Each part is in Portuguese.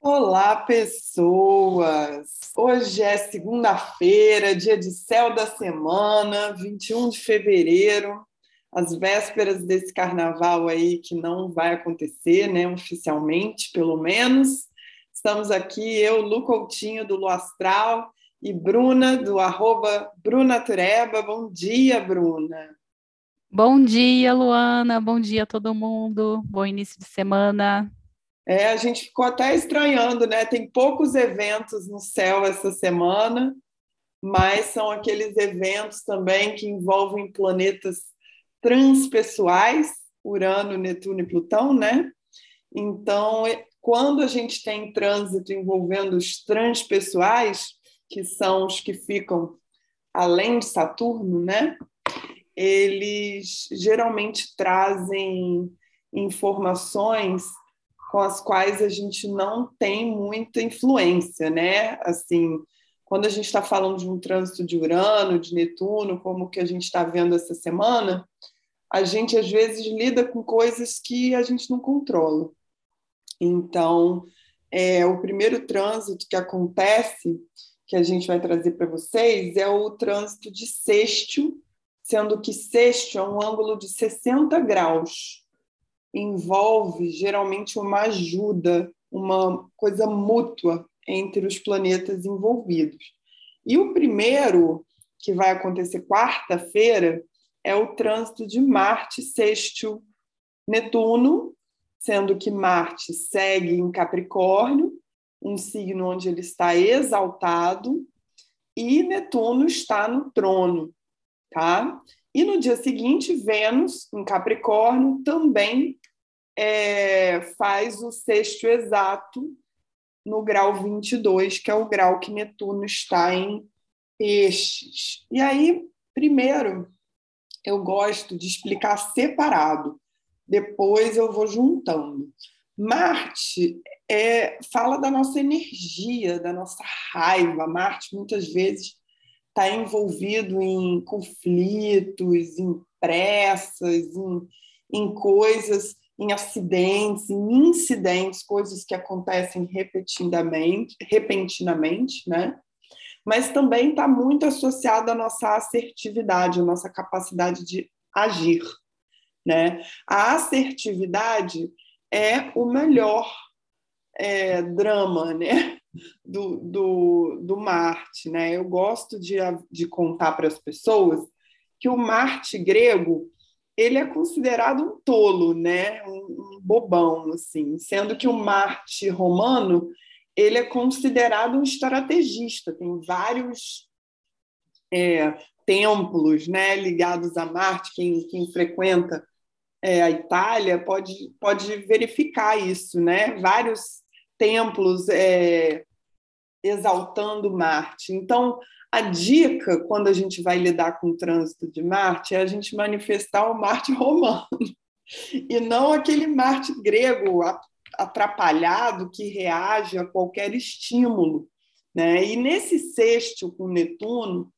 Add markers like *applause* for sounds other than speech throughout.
Olá, pessoas! Hoje é segunda-feira, dia de céu da semana, 21 de fevereiro, as vésperas desse carnaval aí que não vai acontecer, né, oficialmente, pelo menos. Estamos aqui, eu, Lu Coutinho, do Lu Astral, e Bruna, do arroba Bruna Tureba. Bom dia, Bruna! Bom dia, Luana. Bom dia todo mundo. Bom início de semana. É, a gente ficou até estranhando, né? Tem poucos eventos no céu essa semana, mas são aqueles eventos também que envolvem planetas transpessoais, Urano, Netuno e Plutão, né? Então, quando a gente tem trânsito envolvendo os transpessoais, que são os que ficam além de Saturno, né? Eles geralmente trazem informações com as quais a gente não tem muita influência, né? Assim, quando a gente está falando de um trânsito de Urano, de Netuno, como que a gente está vendo essa semana, a gente às vezes lida com coisas que a gente não controla. Então, é, o primeiro trânsito que acontece, que a gente vai trazer para vocês, é o trânsito de sexto, sendo que sexto é um ângulo de 60 graus envolve geralmente uma ajuda, uma coisa mútua entre os planetas envolvidos. E o primeiro, que vai acontecer quarta-feira, é o trânsito de Marte sexto Netuno, sendo que Marte segue em Capricórnio, um signo onde ele está exaltado, e Netuno está no trono, tá? E no dia seguinte, Vênus, em Capricórnio, também é, faz o sexto exato no grau 22, que é o grau que Netuno está em peixes. E aí, primeiro, eu gosto de explicar separado, depois eu vou juntando. Marte é, fala da nossa energia, da nossa raiva. Marte, muitas vezes, está envolvido em conflitos, em pressas, em, em coisas, em acidentes, em incidentes, coisas que acontecem repetidamente, repentinamente, né? Mas também está muito associado à nossa assertividade, à nossa capacidade de agir, né? A assertividade é o melhor é, drama, né? do, do, do Marte. Né? Eu gosto de, de contar para as pessoas que o Marte grego ele é considerado um tolo, né? um, bobão, assim, sendo que o Marte romano ele é considerado um estrategista. Tem vários é, templos né, ligados a Marte. Quem, quem frequenta é, a Itália pode, pode verificar isso, né? Vários templos é, exaltando Marte. Então, a dica, quando a gente vai lidar com o trânsito de Marte, é a gente manifestar o Marte *laughs* romano, e não aquele Marte grego atrapalhado que reage a qualquer estímulo. Né? E nesse sexto com Netuno,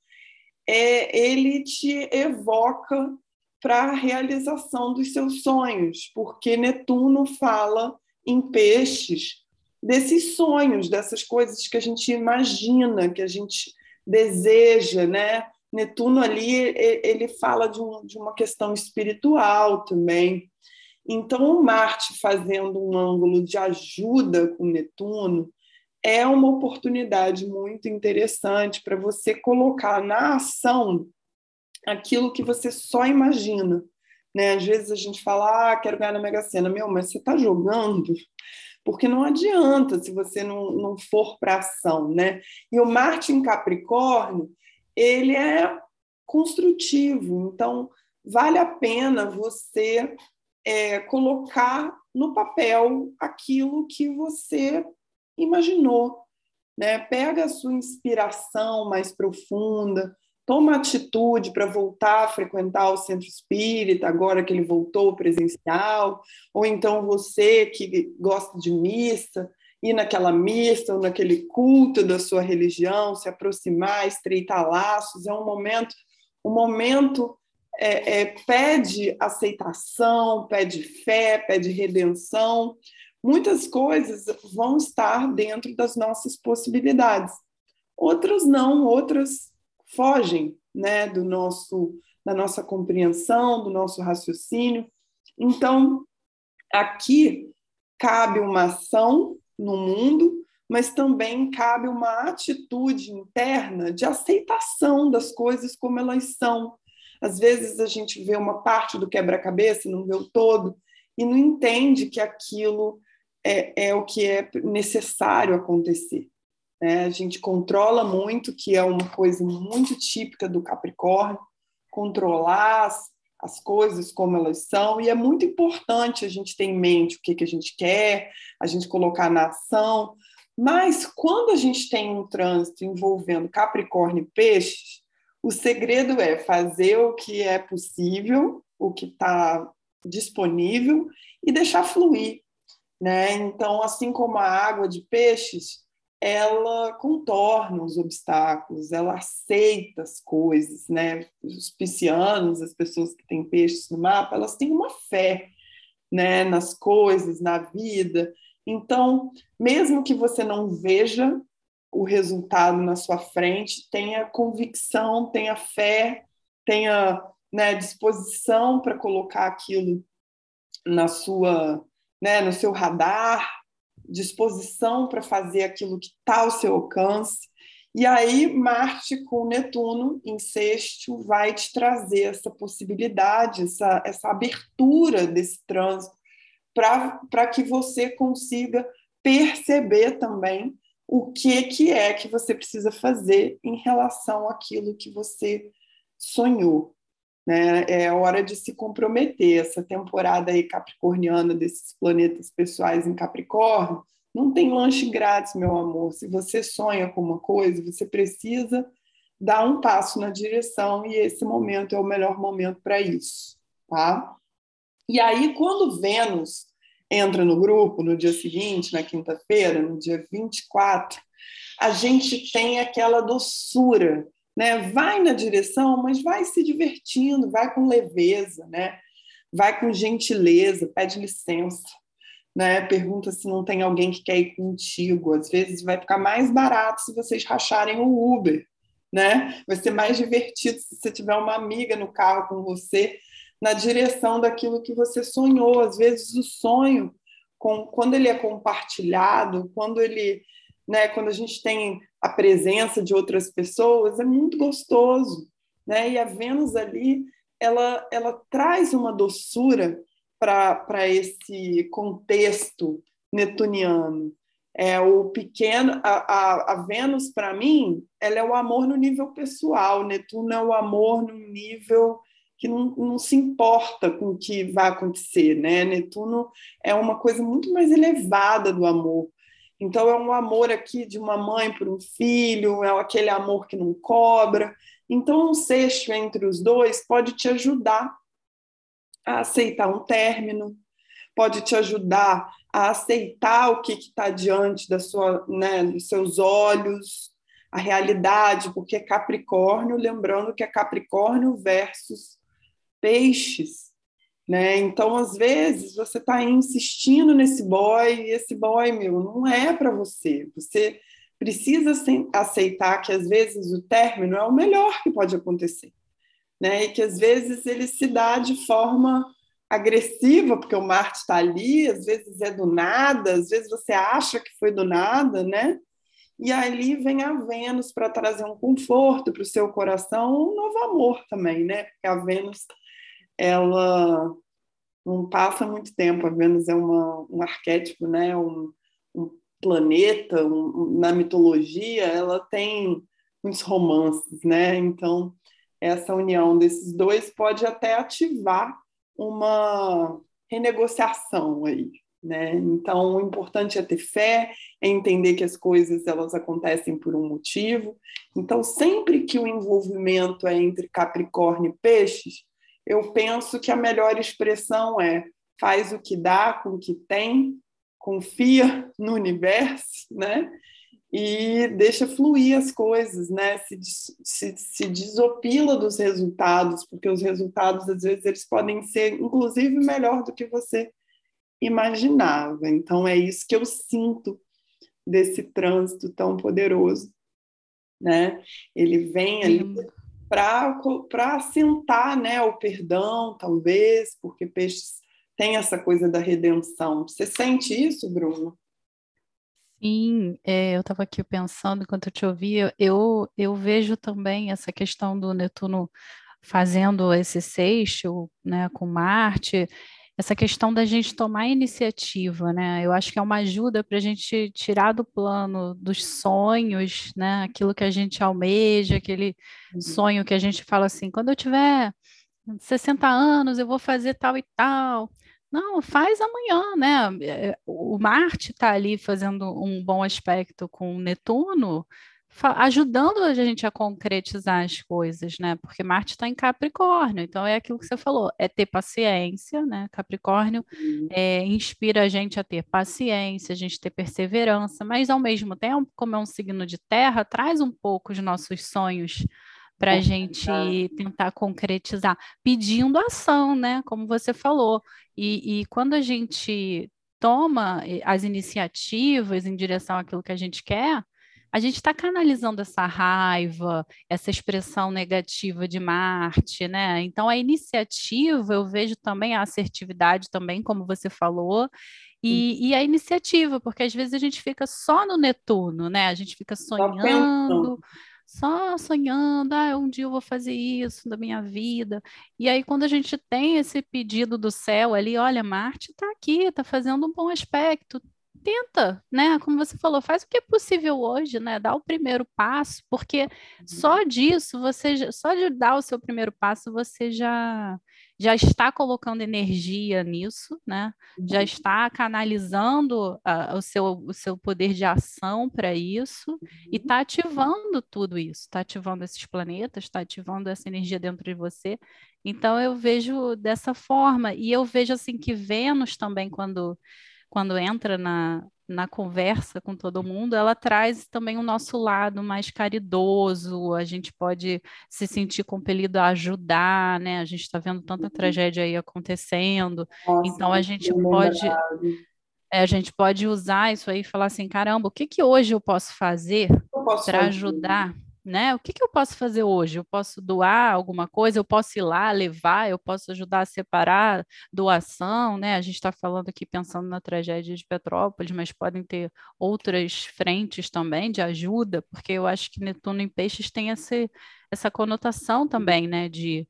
é, ele te evoca para a realização dos seus sonhos, porque Netuno fala em peixes desses sonhos, dessas coisas que a gente imagina, que a gente deseja, né? Netuno ali ele fala de, um, de uma questão espiritual também. Então, o Marte fazendo um ângulo de ajuda com Netuno é uma oportunidade muito interessante para você colocar na ação aquilo que você só imagina. Né? Às vezes a gente fala, ah, quero ganhar na Mega Sena. Meu, mas você está jogando? Porque não adianta se você não, não for para ação, né? E o Marte em Capricórnio, ele é construtivo, então vale a pena você é, colocar no papel aquilo que você imaginou, né? Pega a sua inspiração mais profunda, toma atitude para voltar a frequentar o centro espírita, agora que ele voltou presencial, ou então você que gosta de missa, ir naquela missa ou naquele culto da sua religião, se aproximar, estreitar laços, é um momento, um momento é, é, pede aceitação, pede fé, pede redenção, muitas coisas vão estar dentro das nossas possibilidades. Outras não, outras fogem, né, do nosso da nossa compreensão, do nosso raciocínio. Então, aqui cabe uma ação no mundo, mas também cabe uma atitude interna de aceitação das coisas como elas são. Às vezes a gente vê uma parte do quebra-cabeça, não vê o todo, e não entende que aquilo é, é o que é necessário acontecer. Né? A gente controla muito, que é uma coisa muito típica do Capricórnio, controlar as, as coisas como elas são, e é muito importante a gente ter em mente o que, que a gente quer, a gente colocar na ação, mas quando a gente tem um trânsito envolvendo Capricórnio e Peixes, o segredo é fazer o que é possível, o que está disponível e deixar fluir. Né? Então, assim como a água de peixes, ela contorna os obstáculos, ela aceita as coisas, né? Os piscianos, as pessoas que têm peixes no mapa, elas têm uma fé, né, nas coisas, na vida. Então, mesmo que você não veja o resultado na sua frente, tenha convicção, tenha fé, tenha né, disposição para colocar aquilo na sua, né, no seu radar, disposição para fazer aquilo que está ao seu alcance. E aí, Marte com Netuno em sexto vai te trazer essa possibilidade, essa, essa abertura desse trânsito, para que você consiga perceber também o que, que é que você precisa fazer em relação àquilo que você sonhou. Né? É hora de se comprometer. Essa temporada aí capricorniana desses planetas pessoais em Capricórnio não tem lanche grátis, meu amor. Se você sonha com uma coisa, você precisa dar um passo na direção e esse momento é o melhor momento para isso, tá? E aí, quando Vênus entra no grupo no dia seguinte, na quinta-feira, no dia 24, a gente tem aquela doçura né? Vai na direção, mas vai se divertindo, vai com leveza, né? Vai com gentileza, pede licença, né? Pergunta se não tem alguém que quer ir contigo. Às vezes vai ficar mais barato se vocês racharem o Uber, né? Vai ser mais divertido se você tiver uma amiga no carro com você na direção daquilo que você sonhou. Às vezes o sonho, com, quando ele é compartilhado, quando ele, né, quando a gente tem a presença de outras pessoas é muito gostoso, né? E a Vênus ali, ela, ela traz uma doçura para esse contexto netuniano. É o pequeno, a, a, a Vênus para mim, ela é o amor no nível pessoal. Netuno é o amor no nível que não, não, se importa com o que vai acontecer, né? Netuno é uma coisa muito mais elevada do amor. Então, é um amor aqui de uma mãe por um filho, é aquele amor que não cobra. Então, um sexto entre os dois pode te ajudar a aceitar um término, pode te ajudar a aceitar o que está diante da sua, né, dos seus olhos, a realidade, porque é Capricórnio, lembrando que é Capricórnio versus Peixes. Né? Então, às vezes, você está insistindo nesse boy e esse boy, meu, não é para você. Você precisa aceitar que, às vezes, o término é o melhor que pode acontecer. Né? E que, às vezes, ele se dá de forma agressiva, porque o Marte está ali, às vezes é do nada, às vezes você acha que foi do nada, né? E ali vem a Vênus para trazer um conforto para o seu coração, um novo amor também, né? Porque a Vênus ela não passa muito tempo. A Vênus é uma, um arquétipo, né? um, um planeta, um, na mitologia, ela tem muitos romances, né? Então, essa união desses dois pode até ativar uma renegociação aí, né? Então, o importante é ter fé, é entender que as coisas elas acontecem por um motivo. Então, sempre que o envolvimento é entre Capricórnio e Peixes, eu penso que a melhor expressão é faz o que dá com o que tem, confia no universo, né? E deixa fluir as coisas, né? Se, se, se desopila dos resultados, porque os resultados, às vezes, eles podem ser, inclusive, melhor do que você imaginava. Então, é isso que eu sinto desse trânsito tão poderoso. Né? Ele vem ali para assentar né, o perdão, talvez, porque peixes tem essa coisa da redenção. Você sente isso, Bruno? Sim, é, eu estava aqui pensando enquanto eu te ouvia, eu, eu vejo também essa questão do Netuno fazendo esse seixo, né, com Marte, essa questão da gente tomar iniciativa, né? Eu acho que é uma ajuda para a gente tirar do plano dos sonhos, né? Aquilo que a gente almeja, aquele uhum. sonho que a gente fala assim, quando eu tiver 60 anos, eu vou fazer tal e tal. Não, faz amanhã, né? É, o Marte está ali fazendo um bom aspecto com o Netuno, ajudando a gente a concretizar as coisas, né? Porque Marte está em Capricórnio, então é aquilo que você falou, é ter paciência, né? Capricórnio uhum. é, inspira a gente a ter paciência, a gente ter perseverança, mas ao mesmo tempo, como é um signo de terra, traz um pouco os nossos sonhos para a gente tentar concretizar, pedindo ação, né? Como você falou. E, e quando a gente toma eh, as iniciativas em direção àquilo que a gente quer, a gente está canalizando essa raiva, essa expressão negativa de Marte, né? Então a iniciativa, eu vejo também a assertividade também, como você falou, e, e, a iniciativa, porque às vezes a gente fica só no Netuno, né? A gente fica sonhando, só sonhando, ah, um dia eu vou fazer isso da minha vida. E aí, quando a gente tem esse pedido do céu ali, olha, Marte está aqui, está fazendo um bom aspecto, tenta, né? Como você falou, faz o que é possível hoje, né? Dá o primeiro passo, porque só uhum. disso você só de dar o seu primeiro passo você já já está colocando energia nisso, né? Já uhum. está canalizando uh, o, seu, o seu poder de ação para isso e está uhum. ativando tudo isso, está ativando esses planetas, está ativando essa energia dentro de você. Então eu vejo dessa forma e eu vejo assim que Vênus também quando quando entra na, na conversa com todo mundo, ela traz também o nosso lado mais caridoso, a gente pode se sentir compelido a ajudar, né? A gente está vendo tanta uhum. tragédia aí acontecendo, Nossa, então a gente pode. É, a gente pode usar isso aí e falar assim, caramba, o que, que hoje eu posso fazer para ajudar? Né? O que, que eu posso fazer hoje? Eu posso doar alguma coisa? Eu posso ir lá levar? Eu posso ajudar a separar doação, né? A gente está falando aqui pensando na tragédia de Petrópolis, mas podem ter outras frentes também de ajuda, porque eu acho que Netuno em Peixes tem esse, essa conotação também, né, de,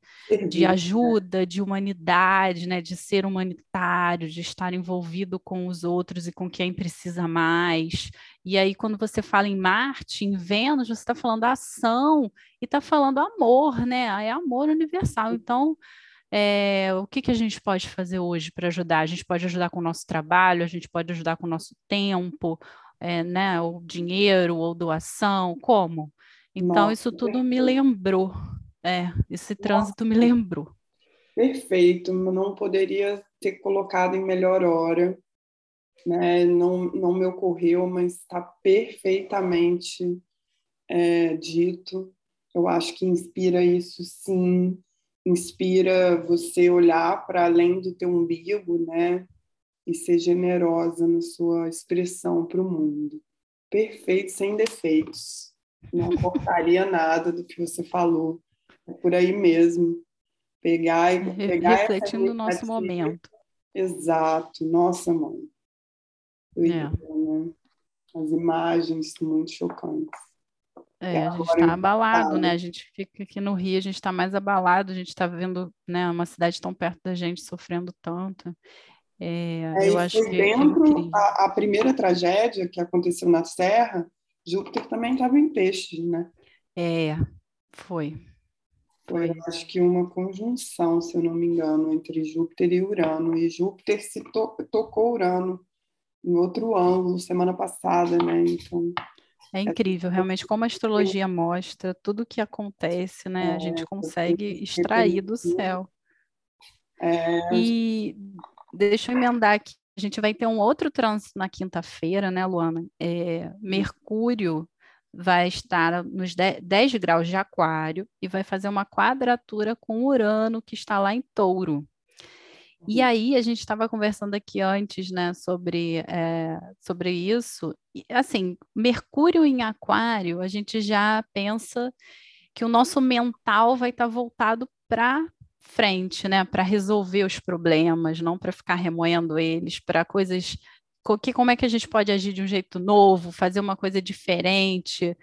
de ajuda, de humanidade, né, de ser humanitário, de estar envolvido com os outros e com quem precisa mais. E aí, quando você fala em Marte, em Vênus, você está falando ação e está falando amor, né? É amor universal. Então, é, o que, que a gente pode fazer hoje para ajudar? A gente pode ajudar com o nosso trabalho, a gente pode ajudar com o nosso tempo, é, né, ou dinheiro, ou doação, como? Então, Nossa, isso tudo perfeito. me lembrou. É, esse trânsito Nossa. me lembrou. Perfeito, não poderia ter colocado em melhor hora, né? não, não me ocorreu, mas está perfeitamente é, dito. Eu acho que inspira isso sim, inspira você olhar para além do teu umbigo, né? E ser generosa na sua expressão para o mundo. Perfeito, sem defeitos não cortaria nada do que você falou. É por aí mesmo. Pegar e pegar refletindo o nosso momento. Exato. Nossa, mãe. É. Né? As imagens muito chocantes. É, a gente está abalado, né? A gente fica aqui no Rio, a gente está mais abalado, a gente está vendo né, uma cidade tão perto da gente sofrendo tanto. É, é, eu acho que é dentro a, a, primeira tragédia que aconteceu na Serra, Júpiter também estava em peixes, né? É, foi. Foi, acho que uma conjunção, se eu não me engano, entre Júpiter e Urano. E Júpiter se to tocou Urano em outro ângulo semana passada, né? Então. É incrível, realmente, como a astrologia mostra, tudo que acontece, né? É, a gente consegue extrair do céu. É... E deixa eu emendar aqui a gente vai ter um outro trânsito na quinta-feira, né, Luana? É, Mercúrio vai estar nos 10, graus de Aquário e vai fazer uma quadratura com Urano, que está lá em Touro. E uhum. aí a gente estava conversando aqui antes, né, sobre, é, sobre isso. E, assim, Mercúrio em Aquário, a gente já pensa que o nosso mental vai estar tá voltado para frente, né, para resolver os problemas, não para ficar remoendo eles, para coisas que como é que a gente pode agir de um jeito novo, fazer uma coisa diferente.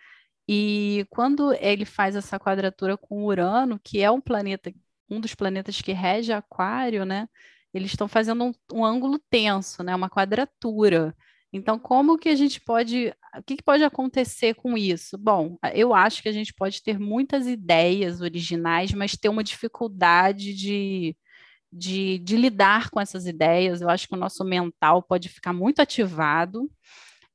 E quando ele faz essa quadratura com Urano, que é um planeta um dos planetas que rege Aquário, né? Eles estão fazendo um, um, ângulo tenso, né? Uma quadratura. Então, como que a gente pode, o que, que pode acontecer com isso? Bom, eu acho que a gente pode ter muitas ideias originais, mas ter uma dificuldade de, de, de lidar com essas ideias. Eu acho que o nosso mental pode ficar muito ativado,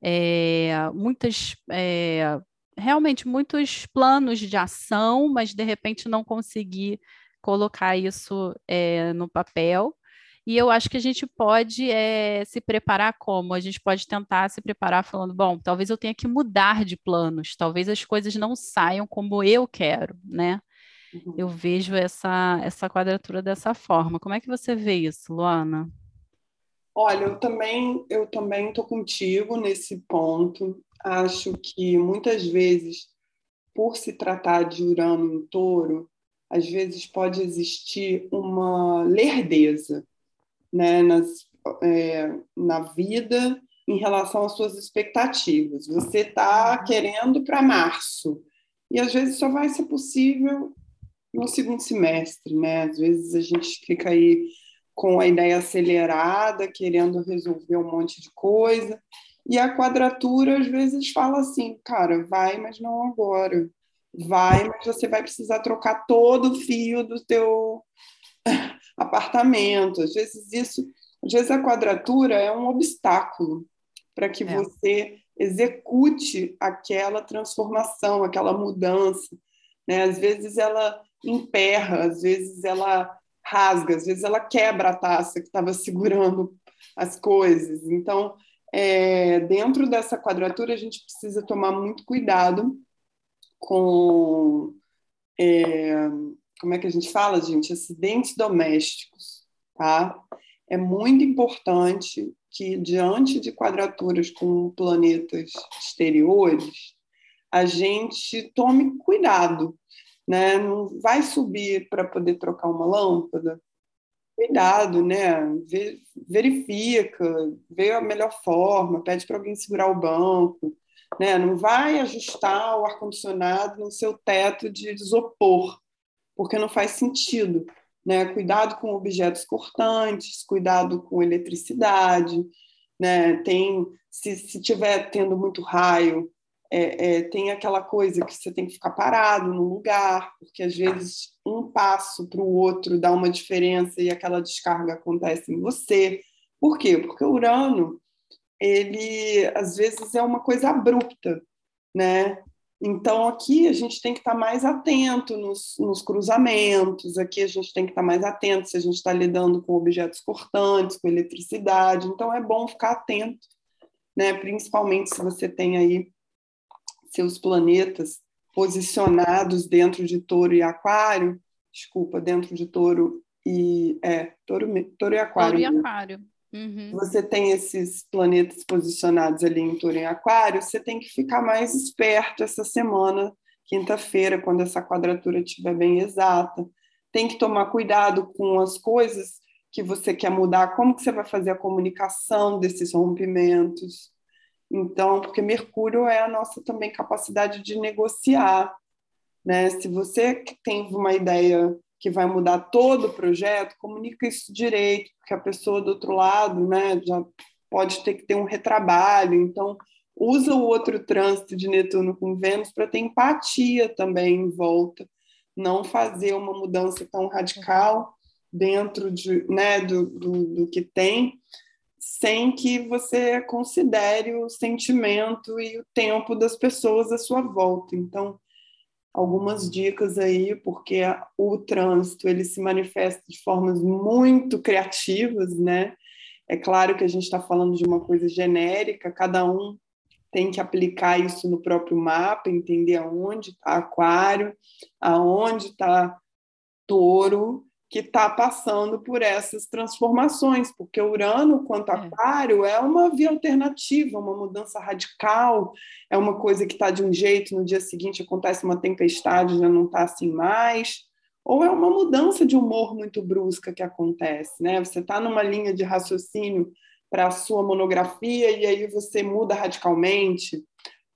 é, muitas é, realmente muitos planos de ação, mas de repente não conseguir colocar isso é, no papel. E eu acho que a gente pode é, se preparar como? A gente pode tentar se preparar falando, bom, talvez eu tenha que mudar de planos, talvez as coisas não saiam como eu quero, né? Uhum. Eu vejo essa, essa quadratura dessa forma. Como é que você vê isso, Luana? Olha, eu também eu também estou contigo nesse ponto. Acho que muitas vezes, por se tratar de Urano em touro, às vezes pode existir uma lerdeza né, nas, é, na vida em relação às suas expectativas. Você está uhum. querendo para março, e às vezes só vai ser possível no segundo semestre, né? Às vezes a gente fica aí com a ideia acelerada, querendo resolver um monte de coisa, e a quadratura às vezes fala assim, cara, vai, mas não agora vai, mas você vai precisar trocar todo o fio do teu apartamento. Às vezes isso, às vezes a quadratura é um obstáculo para que é. você execute aquela transformação, aquela mudança. Né? Às vezes ela emperra, às vezes ela rasga, às vezes ela quebra a taça que estava segurando as coisas. Então, é, dentro dessa quadratura, a gente precisa tomar muito cuidado com é, como é que a gente fala, gente? Acidentes domésticos, tá? É muito importante que, diante de quadraturas com planetas exteriores, a gente tome cuidado, né? Não vai subir para poder trocar uma lâmpada. Cuidado, né? Verifica, vê a melhor forma, pede para alguém segurar o banco, né? Não vai ajustar o ar-condicionado no seu teto de isopor, porque não faz sentido. Né? Cuidado com objetos cortantes, cuidado com eletricidade. Né? Tem, se, se tiver tendo muito raio, é, é, tem aquela coisa que você tem que ficar parado no lugar, porque às vezes um passo para o outro dá uma diferença e aquela descarga acontece em você. Por quê? Porque o Urano ele às vezes é uma coisa abrupta, né? Então aqui a gente tem que estar mais atento nos, nos cruzamentos, aqui a gente tem que estar mais atento se a gente está lidando com objetos cortantes, com eletricidade. Então é bom ficar atento, né? Principalmente se você tem aí seus planetas posicionados dentro de Touro e Aquário, desculpa, dentro de Touro e é Touro, touro e Aquário. Touro e Aquário. Uhum. Você tem esses planetas posicionados ali em Touro em Aquário, você tem que ficar mais esperto essa semana, quinta-feira, quando essa quadratura estiver bem exata. Tem que tomar cuidado com as coisas que você quer mudar, como que você vai fazer a comunicação desses rompimentos. Então, porque Mercúrio é a nossa também capacidade de negociar, né? Se você tem uma ideia que vai mudar todo o projeto, comunica isso direito, porque a pessoa do outro lado né, já pode ter que ter um retrabalho. Então, usa o outro trânsito de Netuno com Vênus para ter empatia também em volta, não fazer uma mudança tão radical dentro de, né, do, do, do que tem, sem que você considere o sentimento e o tempo das pessoas à sua volta. Então, algumas dicas aí, porque o trânsito ele se manifesta de formas muito criativas, né? É claro que a gente está falando de uma coisa genérica, cada um tem que aplicar isso no próprio mapa, entender aonde está aquário, aonde está touro, que está passando por essas transformações, porque Urano, quanto é. Aquário, é uma via alternativa, uma mudança radical, é uma coisa que está de um jeito, no dia seguinte acontece uma tempestade, já não está assim mais, ou é uma mudança de humor muito brusca que acontece, né? Você está numa linha de raciocínio para a sua monografia e aí você muda radicalmente,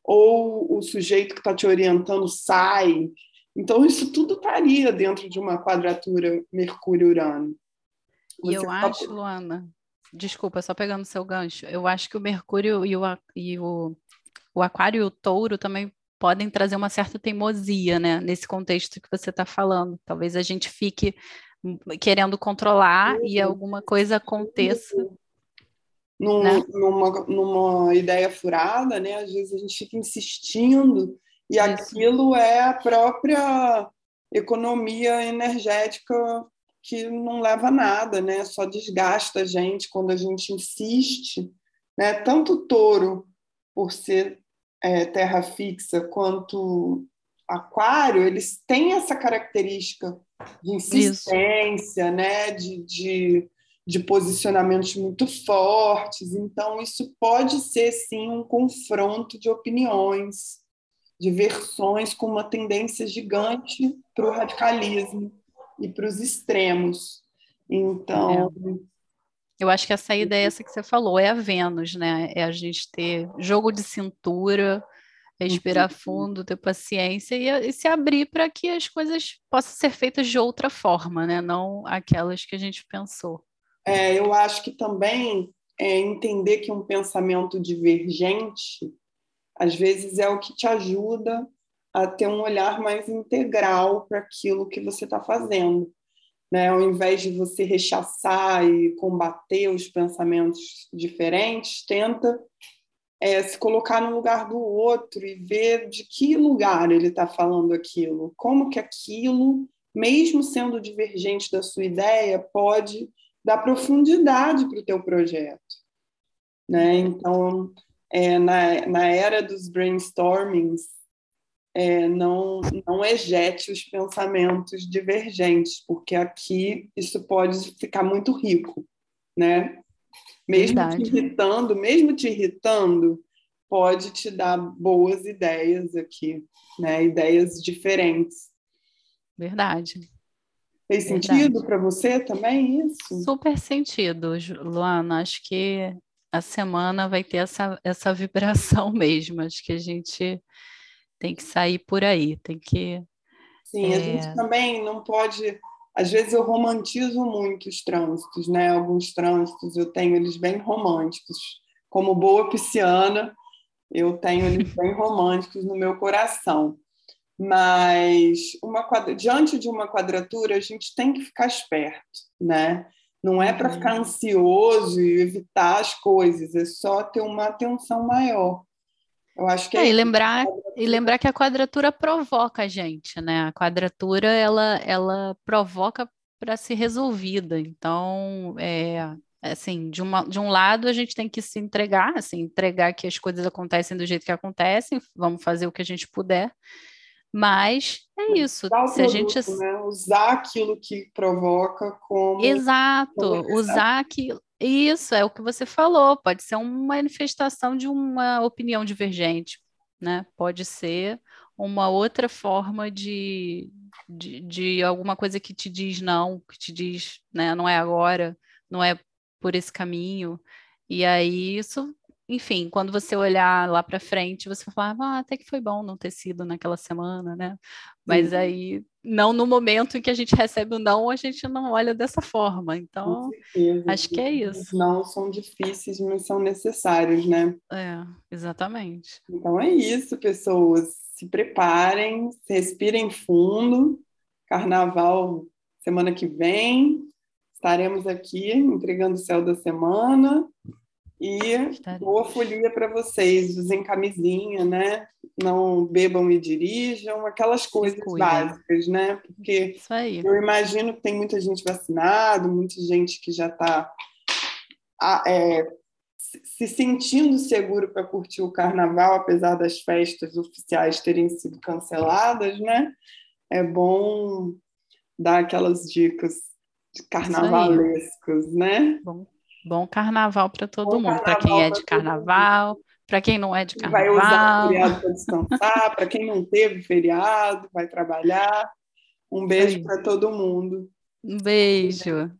ou o sujeito que está te orientando sai, então, isso tudo estaria dentro de uma quadratura Mercúrio-Urano. E eu acho, Luana, desculpa, só pegando seu gancho, eu acho que o Mercúrio e o, e o, o Aquário e o Touro também podem trazer uma certa teimosia, né, nesse contexto que você está falando. Talvez a gente fique querendo controlar uhum. e alguma coisa aconteça. Num, né? numa, numa ideia furada, né? Às vezes a gente fica insistindo e aquilo é a própria economia energética que não leva a nada, né? Só desgasta a gente quando a gente insiste, né? Tanto touro por ser é, terra fixa quanto aquário, eles têm essa característica de insistência, isso. né? De, de, de posicionamentos muito fortes. Então, isso pode ser sim um confronto de opiniões de versões com uma tendência gigante para o radicalismo e para os extremos. Então. É. Eu acho que essa ideia essa que você falou é a Vênus, né? É a gente ter jogo de cintura, respirar uhum. fundo, ter paciência e, e se abrir para que as coisas possam ser feitas de outra forma, né? Não aquelas que a gente pensou. É, eu acho que também é entender que um pensamento divergente às vezes é o que te ajuda a ter um olhar mais integral para aquilo que você está fazendo. Né? Ao invés de você rechaçar e combater os pensamentos diferentes, tenta é, se colocar no lugar do outro e ver de que lugar ele está falando aquilo, como que aquilo, mesmo sendo divergente da sua ideia, pode dar profundidade para o teu projeto. Né? Então, é, na, na era dos brainstormings, é, não, não ejete os pensamentos divergentes, porque aqui isso pode ficar muito rico, né? Mesmo Verdade. te irritando, mesmo te irritando, pode te dar boas ideias aqui, né? Ideias diferentes. Verdade. Fez sentido para você também isso? Super sentido, Luana. Acho que a semana vai ter essa, essa vibração *laughs* mesmo. Acho que a gente tem que sair por aí, tem que. Sim, é... a gente também não pode. Às vezes eu romantizo muito os trânsitos, né? Alguns trânsitos eu tenho eles bem românticos. Como boa pisciana, eu tenho eles *laughs* bem românticos no meu coração. Mas uma quadra... diante de uma quadratura, a gente tem que ficar esperto, né? Não é para ficar uhum. ansioso e evitar as coisas, é só ter uma atenção maior. Eu acho que é, é e lembrar e lembrar que a quadratura provoca a gente, né? A quadratura ela ela provoca para ser resolvida. Então, é assim, de, uma, de um lado a gente tem que se entregar, assim, entregar que as coisas acontecem do jeito que acontecem, vamos fazer o que a gente puder. Mas é isso. Usar se produto, a gente né? usar aquilo que provoca como exato, como usar aquilo. Isso é o que você falou. Pode ser uma manifestação de uma opinião divergente, né? Pode ser uma outra forma de, de, de alguma coisa que te diz não, que te diz, né? Não é agora, não é por esse caminho. E aí isso enfim, quando você olhar lá para frente, você fala, ah, até que foi bom não ter sido naquela semana, né? Mas uhum. aí, não no momento em que a gente recebe o um não, a gente não olha dessa forma. Então, acho que é isso. Não são difíceis, mas são necessários, né? É, exatamente. Então é isso, pessoas. Se preparem, respirem fundo. Carnaval semana que vem. Estaremos aqui entregando o céu da semana. E boa folia para vocês, usem camisinha, né? Não bebam e dirijam, aquelas coisas básicas, né? Porque eu imagino que tem muita gente vacinada, muita gente que já está é, se sentindo seguro para curtir o carnaval, apesar das festas oficiais terem sido canceladas, né? É bom dar aquelas dicas carnavalescos, né? Bom, bom carnaval para todo bom mundo, para quem é de carnaval, para quem não é de carnaval. Vai usar o feriado para descansar, para quem não teve feriado, vai trabalhar. Um beijo para todo mundo. Um beijo.